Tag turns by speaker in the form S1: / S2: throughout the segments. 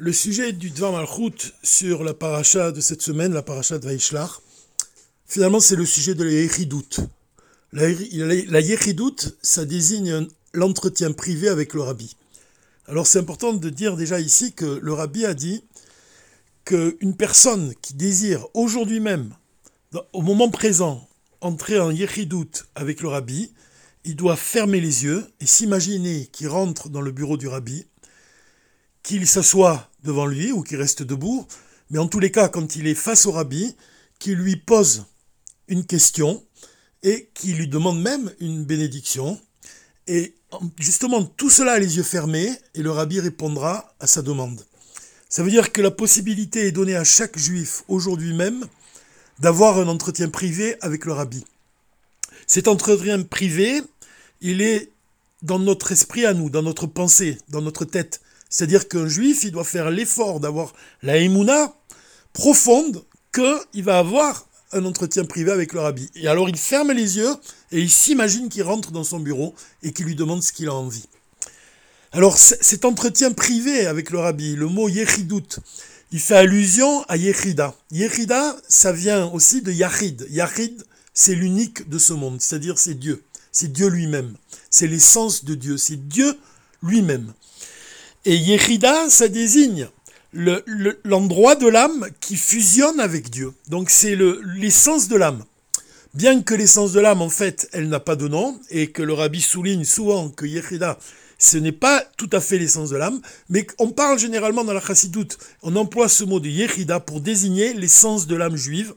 S1: Le sujet du Dvar Malchut sur la paracha de cette semaine, la paracha de Vaishlach, finalement c'est le sujet de la Yechidout. La, la, ça désigne l'entretien privé avec le rabbi. Alors c'est important de dire déjà ici que le rabbi a dit qu'une personne qui désire aujourd'hui même, au moment présent, entrer en Yechidout avec le rabbi, il doit fermer les yeux et s'imaginer qu'il rentre dans le bureau du rabbi, qu'il s'assoit devant lui ou qu'il reste debout, mais en tous les cas, quand il est face au rabbi, qu'il lui pose une question et qu'il lui demande même une bénédiction. Et justement, tout cela les yeux fermés, et le rabbi répondra à sa demande. Ça veut dire que la possibilité est donnée à chaque juif aujourd'hui même d'avoir un entretien privé avec le rabbi. Cet entretien privé, il est dans notre esprit à nous, dans notre pensée, dans notre tête. C'est-à-dire qu'un juif, il doit faire l'effort d'avoir la émouna profonde qu'il va avoir un entretien privé avec le rabbi. Et alors il ferme les yeux et il s'imagine qu'il rentre dans son bureau et qu'il lui demande ce qu'il a envie. Alors cet entretien privé avec le rabbi, le mot yechidout, il fait allusion à yechida. Yechida, ça vient aussi de yachid. Yachid, c'est l'unique de ce monde, c'est-à-dire c'est Dieu. C'est Dieu lui-même. C'est l'essence de Dieu. C'est Dieu lui-même. Et Yechida, ça désigne l'endroit de l'âme qui fusionne avec Dieu. Donc c'est l'essence de l'âme. Bien que l'essence de l'âme, en fait, elle n'a pas de nom, et que le rabbi souligne souvent que Yechida, ce n'est pas tout à fait l'essence de l'âme, mais on parle généralement dans la chassidoute, on emploie ce mot de Yechida pour désigner l'essence de l'âme juive,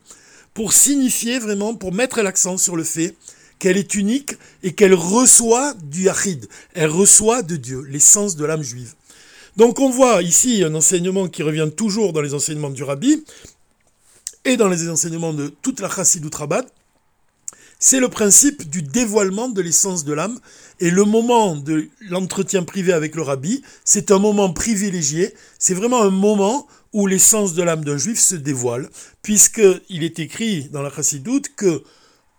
S1: pour signifier vraiment, pour mettre l'accent sur le fait qu'elle est unique et qu'elle reçoit du Yachid, elle reçoit de Dieu, l'essence de l'âme juive. Donc on voit ici un enseignement qui revient toujours dans les enseignements du Rabbi et dans les enseignements de toute la Chassidut Rabat. C'est le principe du dévoilement de l'essence de l'âme. Et le moment de l'entretien privé avec le rabbi, c'est un moment privilégié. C'est vraiment un moment où l'essence de l'âme d'un juif se dévoile, puisqu'il est écrit dans la Chassidoute que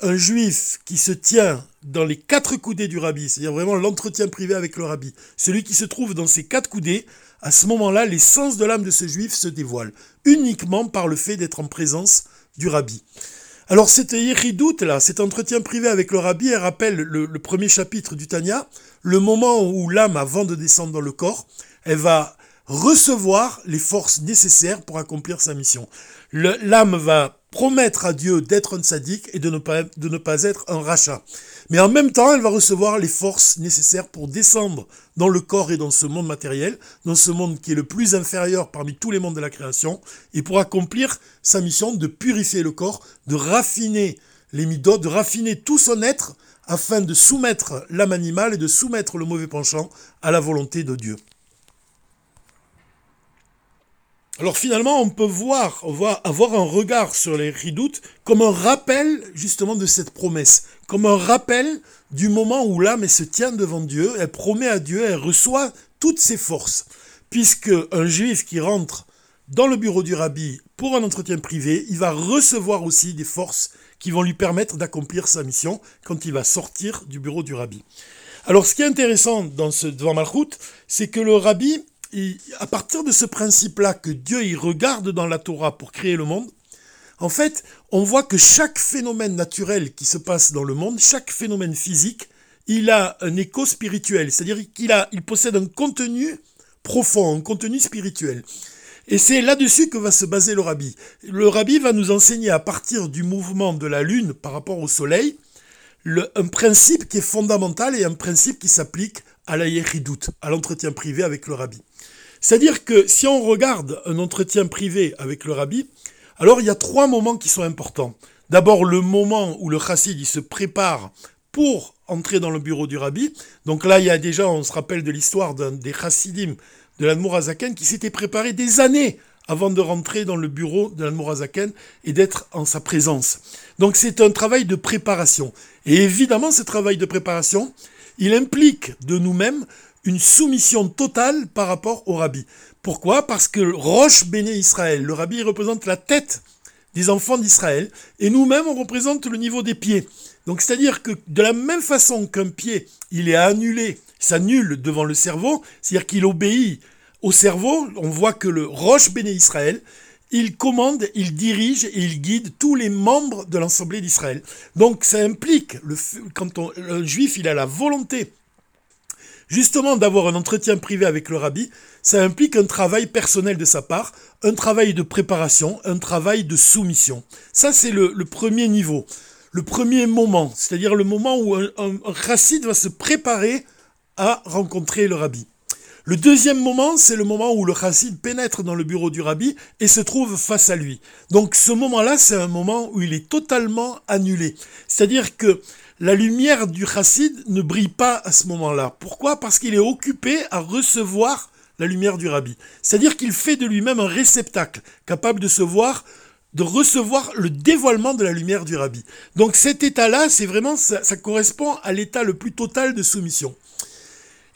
S1: un juif qui se tient dans les quatre coudées du rabbi, c'est-à-dire vraiment l'entretien privé avec le rabbi, celui qui se trouve dans ces quatre coudées, à ce moment-là, l'essence de l'âme de ce juif se dévoile, uniquement par le fait d'être en présence du rabbi. Alors cette doute là, cet entretien privé avec le rabbi, elle rappelle le, le premier chapitre du Tanya, le moment où l'âme, avant de descendre dans le corps, elle va recevoir les forces nécessaires pour accomplir sa mission. L'âme va promettre à Dieu d'être un sadique et de ne, pas, de ne pas être un rachat. Mais en même temps, elle va recevoir les forces nécessaires pour descendre dans le corps et dans ce monde matériel, dans ce monde qui est le plus inférieur parmi tous les mondes de la création, et pour accomplir sa mission de purifier le corps, de raffiner les midotes, de raffiner tout son être, afin de soumettre l'âme animale et de soumettre le mauvais penchant à la volonté de Dieu. Alors finalement, on peut voir, avoir un regard sur les ridoutes comme un rappel justement de cette promesse, comme un rappel du moment où l'âme se tient devant Dieu, elle promet à Dieu, elle reçoit toutes ses forces. Puisque un juif qui rentre dans le bureau du rabbi pour un entretien privé, il va recevoir aussi des forces qui vont lui permettre d'accomplir sa mission quand il va sortir du bureau du rabbi. Alors ce qui est intéressant dans ce devant Malchut, c'est que le rabbi à partir de ce principe-là que Dieu regarde dans la Torah pour créer le monde, en fait, on voit que chaque phénomène naturel qui se passe dans le monde, chaque phénomène physique, il a un écho spirituel, c'est-à-dire qu'il possède un contenu profond, un contenu spirituel. Et c'est là-dessus que va se baser le rabbi. Le rabbi va nous enseigner à partir du mouvement de la lune par rapport au soleil, un principe qui est fondamental et un principe qui s'applique à la yeridout, à l'entretien privé avec le rabbi. C'est-à-dire que si on regarde un entretien privé avec le rabbi, alors il y a trois moments qui sont importants. D'abord le moment où le chassid se prépare pour entrer dans le bureau du rabbi. Donc là, il y a déjà, on se rappelle de l'histoire des chassidim de l'Admorazaken qui s'était préparé des années avant de rentrer dans le bureau de l'Admorazaken et d'être en sa présence. Donc c'est un travail de préparation. Et évidemment, ce travail de préparation, il implique de nous-mêmes une soumission totale par rapport au rabbi. Pourquoi? Parce que Roche béné Israël, le rabbi représente la tête des enfants d'Israël, et nous-mêmes on représente le niveau des pieds. Donc c'est-à-dire que de la même façon qu'un pied, il est annulé, s'annule devant le cerveau, c'est-à-dire qu'il obéit au cerveau, on voit que le Roche Béné Israël, il commande, il dirige et il guide tous les membres de l'Assemblée d'Israël. Donc ça implique, le, quand on, un juif il a la volonté justement d'avoir un entretien privé avec le rabbi, ça implique un travail personnel de sa part, un travail de préparation, un travail de soumission. Ça c'est le, premier niveau, le premier moment, c'est-à-dire le moment où un, un, va se préparer à rencontrer le rabbi. Le deuxième moment, c'est le moment où le chassid pénètre dans le bureau du rabbi et se trouve face à lui. Donc ce moment-là, c'est un moment où il est totalement annulé. C'est-à-dire que la lumière du chassid ne brille pas à ce moment-là. Pourquoi? Parce qu'il est occupé à recevoir la lumière du rabbi. C'est-à-dire qu'il fait de lui-même un réceptacle, capable de se voir de recevoir le dévoilement de la lumière du rabbi. Donc cet état-là, c'est ça correspond à l'état le plus total de soumission.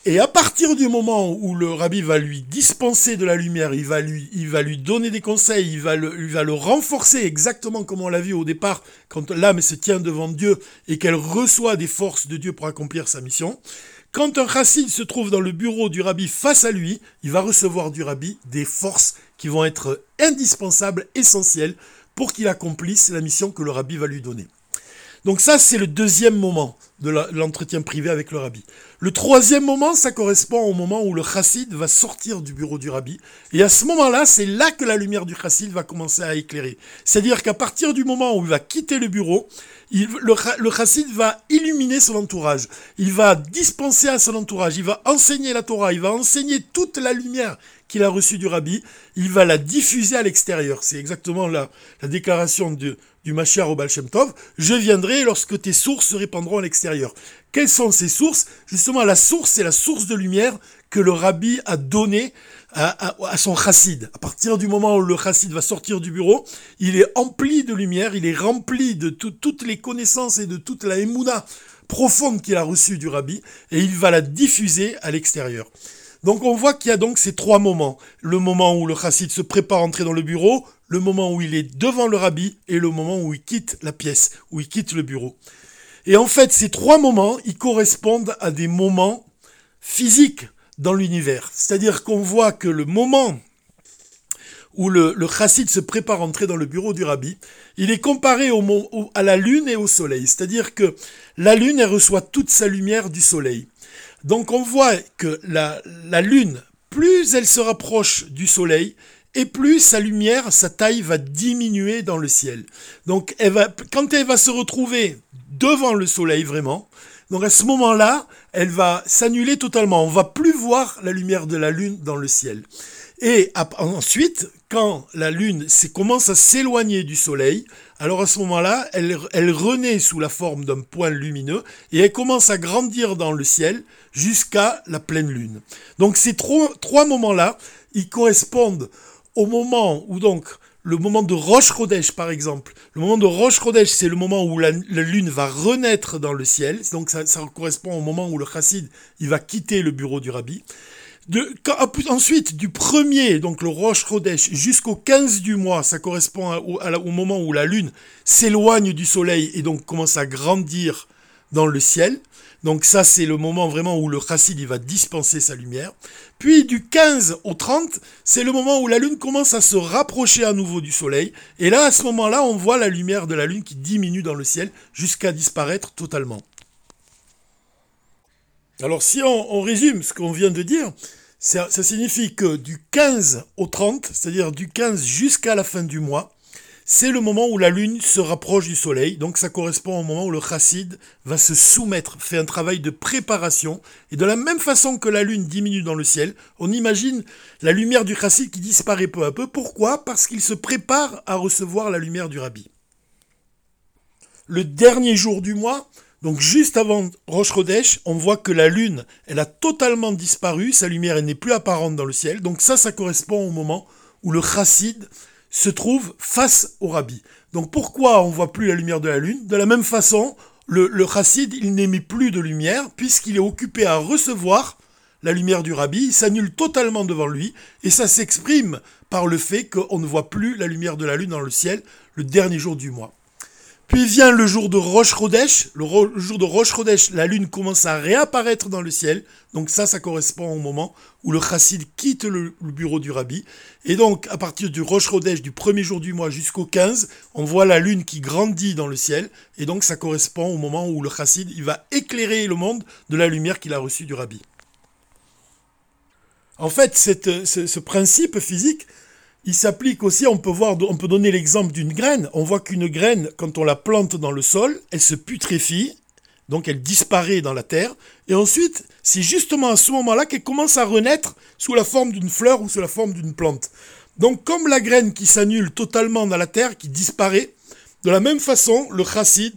S1: Et à partir du moment où le rabbi va lui dispenser de la lumière, il va lui, il va lui donner des conseils, il va, le, il va le renforcer exactement comme on l'a vu au départ, quand l'âme se tient devant Dieu et qu'elle reçoit des forces de Dieu pour accomplir sa mission. Quand un chassid se trouve dans le bureau du rabbi face à lui, il va recevoir du rabbi des forces qui vont être indispensables, essentielles, pour qu'il accomplisse la mission que le rabbi va lui donner. Donc ça, c'est le deuxième moment de l'entretien privé avec le rabbi. Le troisième moment, ça correspond au moment où le chassid va sortir du bureau du rabbi. Et à ce moment-là, c'est là que la lumière du chassid va commencer à éclairer. C'est-à-dire qu'à partir du moment où il va quitter le bureau, le, le chassid va illuminer son entourage. Il va dispenser à son entourage. Il va enseigner la Torah. Il va enseigner toute la lumière qu'il a reçue du rabbi. Il va la diffuser à l'extérieur. C'est exactement la, la déclaration de, du Mashiach au Baal Shem Tov. Je viendrai lorsque tes sources se répandront à l'extérieur. Quelles sont ces sources? Justement, la source, c'est la source de lumière que le rabbi a donnée à, son chassid. À partir du moment où le chassid va sortir du bureau, il est empli de lumière, il est rempli de toutes les connaissances et de toute la émouna profonde qu'il a reçue du rabbi, et il va la diffuser à l'extérieur. Donc on voit qu'il y a donc ces trois moments. Le moment où le chassid se prépare à entrer dans le bureau, le moment où il est devant le rabbi et le moment où il quitte la pièce, où il quitte le bureau. Et en fait, ces trois moments, ils correspondent à des moments physiques dans l'univers. C'est-à-dire qu'on voit que le moment où le, chassid se prépare à entrer dans le bureau du rabbi, il est comparé à la lune et au soleil. C'est-à-dire que la lune, elle reçoit toute sa lumière du soleil. Donc on voit que la, la lune, plus elle se rapproche du soleil, et plus sa lumière, sa taille va diminuer dans le ciel. Donc elle quand elle va se retrouver devant le soleil vraiment. Donc à ce moment-là, elle va s'annuler totalement. On va plus voir la lumière de la lune dans le ciel. Et ensuite, quand la lune commence à s'éloigner du soleil, alors à ce moment-là, elle, renaît sous la forme d'un point lumineux et elle commence à grandir dans le ciel jusqu'à la pleine lune. Donc ces trois, trois moments-là, ils correspondent au moment où donc le moment de Roche Rodèche, par exemple. Le moment de Roche Rodèche, c'est le moment où la, lune va renaître dans le ciel. Donc ça, correspond au moment où le chassid il va quitter le bureau du rabbi. De, ensuite, du premier, donc le Roche Rodèche, jusqu'au 15 du mois, ça correspond au, moment où la lune s'éloigne du soleil et donc commence à grandir dans le ciel. Donc ça, c'est le moment vraiment où le chassid va dispenser sa lumière. Puis du 15 au 30, c'est le moment où la lune commence à se rapprocher à nouveau du soleil. Et là, à ce moment-là, on voit la lumière de la lune qui diminue dans le ciel jusqu'à disparaître totalement. Alors si on, résume ce qu'on vient de dire, ça signifie que du 15 au 30, c'est-à-dire du 15 jusqu'à la fin du mois, c'est le moment où la lune se rapproche du soleil, donc ça correspond au moment où le chassid va se soumettre, fait un travail de préparation, et de la même façon que la lune diminue dans le ciel, on imagine la lumière du chassid qui disparaît peu à peu. Pourquoi? Parce qu'il se prépare à recevoir la lumière du rabbi. Le dernier jour du mois, donc juste avant Rosh Chodesh, on voit que la lune, elle a totalement disparu, sa lumière n'est plus apparente dans le ciel, donc ça, ça correspond au moment où le chassid se trouve face au rabbi. Donc pourquoi on voit plus la lumière de la lune? De la même façon, le, le chassid, il n'émet plus de lumière puisqu'il est occupé à recevoir la lumière du rabbi, il s'annule totalement devant lui, et ça s'exprime par le fait qu'on ne voit plus la lumière de la lune dans le ciel le dernier jour du mois. Puis vient le jour de Rosh Chodesh. Le, jour de Rosh Chodesh, la lune commence à réapparaître dans le ciel. Donc ça, ça correspond au moment où le chassid quitte le, bureau du rabbi. Et donc, à partir du Rosh Chodesh, du premier jour du mois jusqu'au 15, on voit la lune qui grandit dans le ciel. Et donc, ça correspond au moment où le chassid, va éclairer le monde de la lumière qu'il a reçue du rabbi. En fait, ce principe physique, il s'applique aussi, on peut donner l'exemple d'une graine. On voit qu'une graine, quand on la plante dans le sol, elle se putréfie, donc elle disparaît dans la terre. Et ensuite, c'est justement à ce moment-là qu'elle commence à renaître sous la forme d'une fleur ou sous la forme d'une plante. Donc comme la graine qui s'annule totalement dans la terre, qui disparaît, de la même façon, le chassid,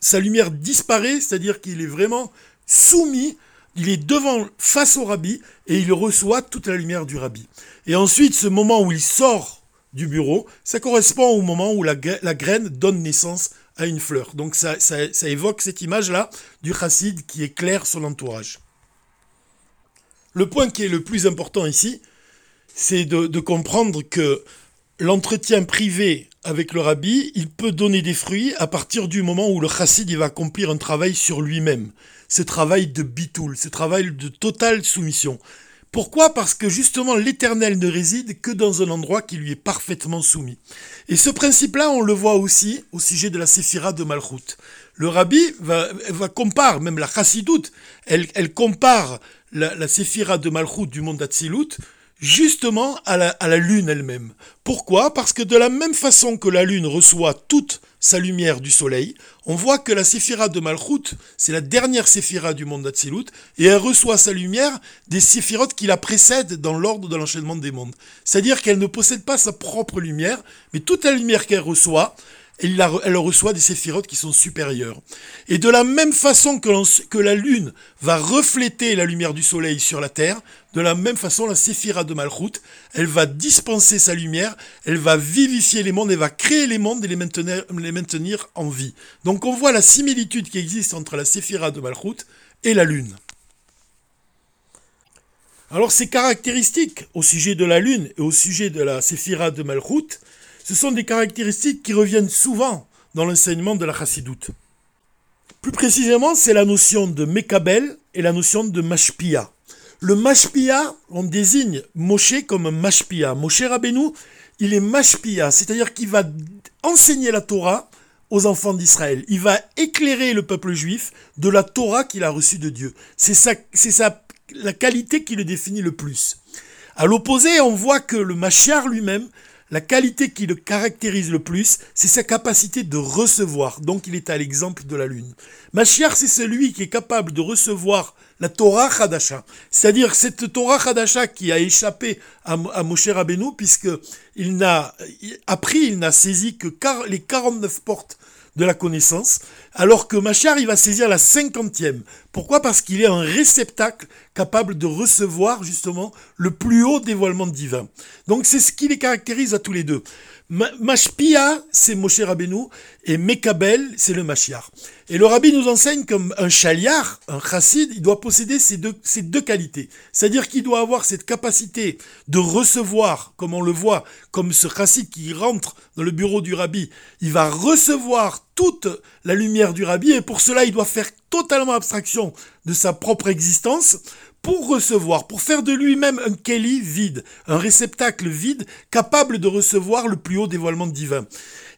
S1: sa lumière disparaît, c'est-à-dire qu'il est vraiment soumis il est devant, face au rabbi, et il reçoit toute la lumière du rabbi. Et ensuite, ce moment où il sort du bureau, ça correspond au moment où la, graine donne naissance à une fleur. Donc ça, évoque cette image-là du chassid qui éclaire son entourage. Le point qui est le plus important ici, c'est de, de comprendre que l'entretien privé avec le rabbi, il peut donner des fruits à partir du moment où le chassid va accomplir un travail sur lui-même. Ce travail de bitoul, ce travail de totale soumission. Pourquoi? Parce que justement l'éternel ne réside que dans un endroit qui lui est parfaitement soumis. Et ce principe-là, on le voit aussi au sujet de la séphira de Malchut. Le rabbi va, va compare, même la chassidoute, elle, compare la, la séphira de Malchut du monde d'Atsilut justement à la, lune elle-même. Pourquoi? Parce que de la même façon que la lune reçoit toute sa lumière du soleil, on voit que la séphira de Malchut, c'est la dernière séphira du monde d'Atsilut, et elle reçoit sa lumière des séphirotes qui la précèdent dans l'ordre de l'enchaînement des mondes. C'est-à-dire qu'elle ne possède pas sa propre lumière, mais toute la lumière qu'elle reçoit, elle, reçoit des séphirotes qui sont supérieures. Et de la même façon que, la lune va refléter la lumière du soleil sur la terre, de la même façon la séphira de Malchut, elle va dispenser sa lumière, elle va vivifier les mondes, elle va créer les mondes et les maintenir, les maintenir en vie. Donc on voit la similitude qui existe entre la séphira de Malchut et la lune. Alors ces caractéristiques au sujet de la lune et au sujet de la séphira de Malchut, ce sont des caractéristiques qui reviennent souvent dans l'enseignement de la chassidoute. Plus précisément, c'est la notion de Mekabel et la notion de Mashpia. Le Mashpia, on désigne Moshe comme Mashpia. Moshe Rabbeinu, il est Mashpia, c'est-à-dire qu'il va enseigner la Torah aux enfants d'Israël. Il va éclairer le peuple juif de la Torah qu'il a reçue de Dieu. C'est la qualité qui le définit le plus. À l'opposé, on voit que le Mashiach lui-même, la qualité qui le caractérise le plus, c'est sa capacité de recevoir. Donc il est à l'exemple de la lune. Mashiach, c'est celui qui est capable de recevoir la Torah Hadasha. C'est-à-dire cette Torah Hadasha qui a échappé à, à Moshe Rabbeinu, puisque il n'a appris, il n'a saisi que les 49 portes de la connaissance, alors que Machar, il va saisir la cinquantième. Pourquoi? Parce qu'il est un réceptacle capable de recevoir justement le plus haut dévoilement divin. Donc c'est ce qui les caractérise à tous les deux. Mashpia, c'est Moshe Rabbeinu, et Mekabel, c'est le Mashiach. Et le Rabbi nous enseigne comme un chaliar, un chassid, il doit posséder ces deux, ces deux qualités. C'est-à-dire qu'il doit avoir cette capacité de recevoir, comme on le voit, comme ce chassid qui rentre dans le bureau du Rabbi, il va recevoir toute la lumière du Rabbi, et pour cela, il doit faire totalement abstraction de sa propre existence pour recevoir, pour faire de lui-même un Kelly vide, un réceptacle vide, capable de recevoir le plus haut dévoilement divin.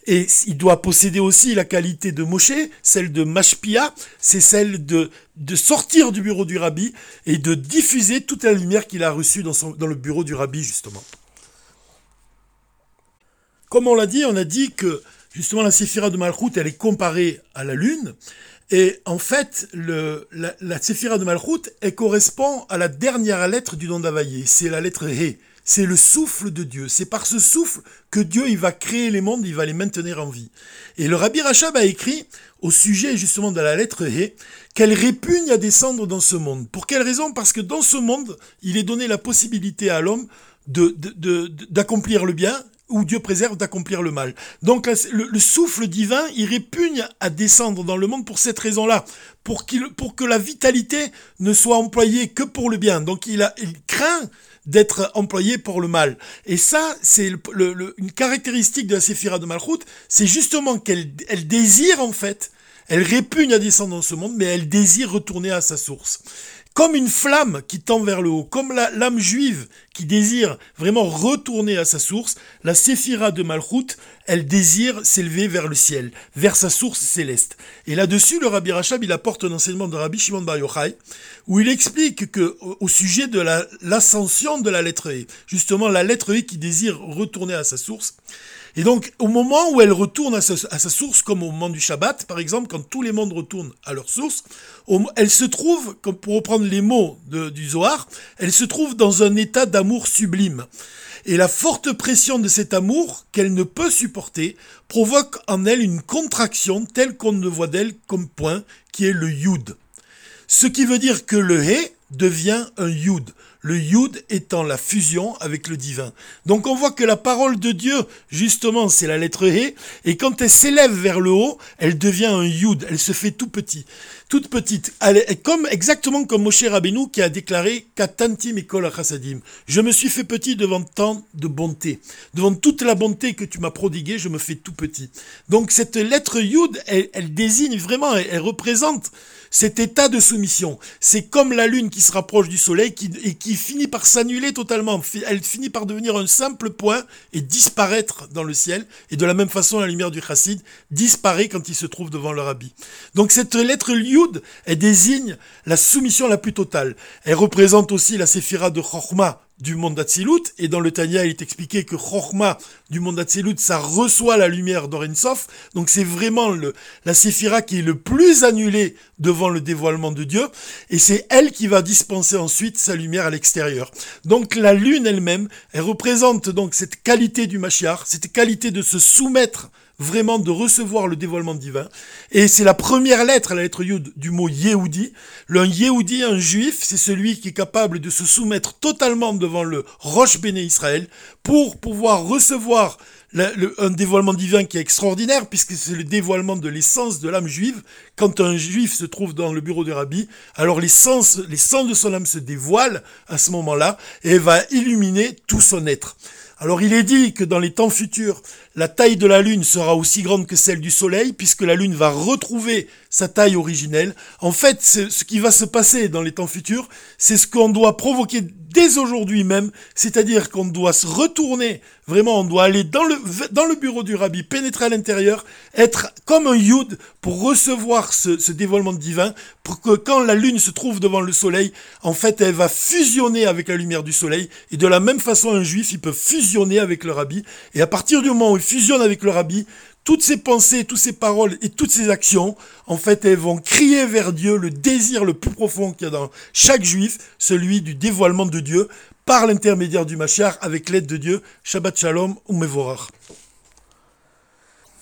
S1: Et il doit posséder aussi la qualité de Moshe, celle de Mashpia, c'est celle de, sortir du bureau du rabbi et de diffuser toute la lumière qu'il a reçue dans, dans le bureau du rabbi, justement. Comme on l'a dit, on a dit que justement la séphira de Malchut, elle est comparée à la lune, et en fait, la, la Séphira de Malchut, elle correspond à la dernière lettre du nom d'Availlé. C'est la lettre He. C'est le souffle de Dieu. C'est par ce souffle que Dieu il va créer les mondes, il va les maintenir en vie. Et le Rabbi Rachab a écrit au sujet justement de la lettre He qu'elle répugne à descendre dans ce monde. Pour quelle raison? Parce que dans ce monde, il est donné la possibilité à l'homme d'accomplir de, de, le bien où Dieu préserve d'accomplir le mal. Donc le, souffle divin, il répugne à descendre dans le monde pour cette raison-là, pour, pour que la vitalité ne soit employée que pour le bien. Donc il, a, il craint d'être employée pour le mal. Et ça, c'est une caractéristique de la séphira de Malchut, c'est justement qu'elle elle désire en fait, elle répugne à descendre dans ce monde, mais elle désire retourner à sa source comme une flamme qui tend vers le haut, comme l'âme juive qui désire vraiment retourner à sa source, la séphira de Malchut, elle désire s'élever vers le ciel, vers sa source céleste. Et là-dessus, le Rabbi Rachab, il apporte un enseignement de Rabbi Shimon Bar Yochai, où il explique que, au sujet de l'ascension de la lettre E, justement la lettre E qui désire retourner à sa source, et donc, au moment où elle retourne à sa, source, comme au moment du Shabbat, par exemple, quand tous les mondes retournent à leur source, elle se trouve, pour reprendre les mots du Zohar, elle se trouve dans un état d'amour sublime. Et la forte pression de cet amour qu'elle ne peut supporter provoque en elle une contraction telle qu'on ne voit d'elle comme point, qui est le yud. Ce qui veut dire que le he devient un yud le Yud étant la fusion avec le divin. Donc on voit que la parole de Dieu, justement, c'est la lettre He, et quand elle s'élève vers le haut, elle devient un Yud, elle se fait tout petit, toute petite. Elle est comme, exactement comme Moshe Rabbeinu qui a déclaré Katantim et Kol Je me suis fait petit devant tant de bonté. Devant toute la bonté que tu m'as prodiguée, je me fais tout petit. Donc cette lettre Yud, elle, désigne vraiment, elle représente cet état de soumission. C'est comme la lune qui se rapproche du soleil et qui finit par s'annuler totalement. Elle finit par devenir un simple point et disparaître dans le ciel. Et de la même façon, la lumière du chassid disparaît quand il se trouve devant le rabbi. Donc cette lettre liud, elle désigne la soumission la plus totale. Elle représente aussi la séphira de Chochma, du monde d'Atsilut, et dans le Tanya, il est expliqué que Chorma du monde d'Atsilut, ça reçoit la lumière d'Orensof, donc c'est vraiment le, la Séphira qui est le plus annulée devant le dévoilement de Dieu, et c'est elle qui va dispenser ensuite sa lumière à l'extérieur. Donc la lune elle-même, elle représente donc cette qualité du Mashiach, cette qualité de se soumettre vraiment de recevoir le dévoilement divin. Et c'est la première lettre, la lettre Yud, du mot Yehudi. Le Yehudi, un juif, c'est celui qui est capable de se soumettre totalement devant le Roche Béné Israël pour pouvoir recevoir un dévoilement divin qui est extraordinaire, puisque c'est le dévoilement de l'essence de l'âme juive. Quand un juif se trouve dans le bureau du rabbi, alors l'essence, l'essence de son âme se dévoile à ce moment-là et va illuminer tout son être. Alors il est dit que dans les temps futurs, la taille de la Lune sera aussi grande que celle du Soleil, puisque la Lune va retrouver sa taille originelle. En fait, ce qui va se passer dans les temps futurs, c'est ce qu'on doit provoquer dès aujourd'hui même, c'est-à-dire qu'on doit se retourner, vraiment on doit aller dans le, bureau du rabbi, pénétrer à l'intérieur, être comme un yud pour recevoir ce, ce dévoilement divin, pour que quand la lune se trouve devant le soleil, en fait elle va fusionner avec la lumière du soleil, et de la même façon un juif, il peut fusionner avec le rabbi, et à partir du moment où il fusionne avec le rabbi, toutes ces pensées, toutes ces paroles et toutes ces actions, en fait, elles vont crier vers Dieu le désir le plus profond qu'il y a dans chaque juif, celui du dévoilement de Dieu par l'intermédiaire du Mashiach avec l'aide de Dieu. Shabbat Shalom ou.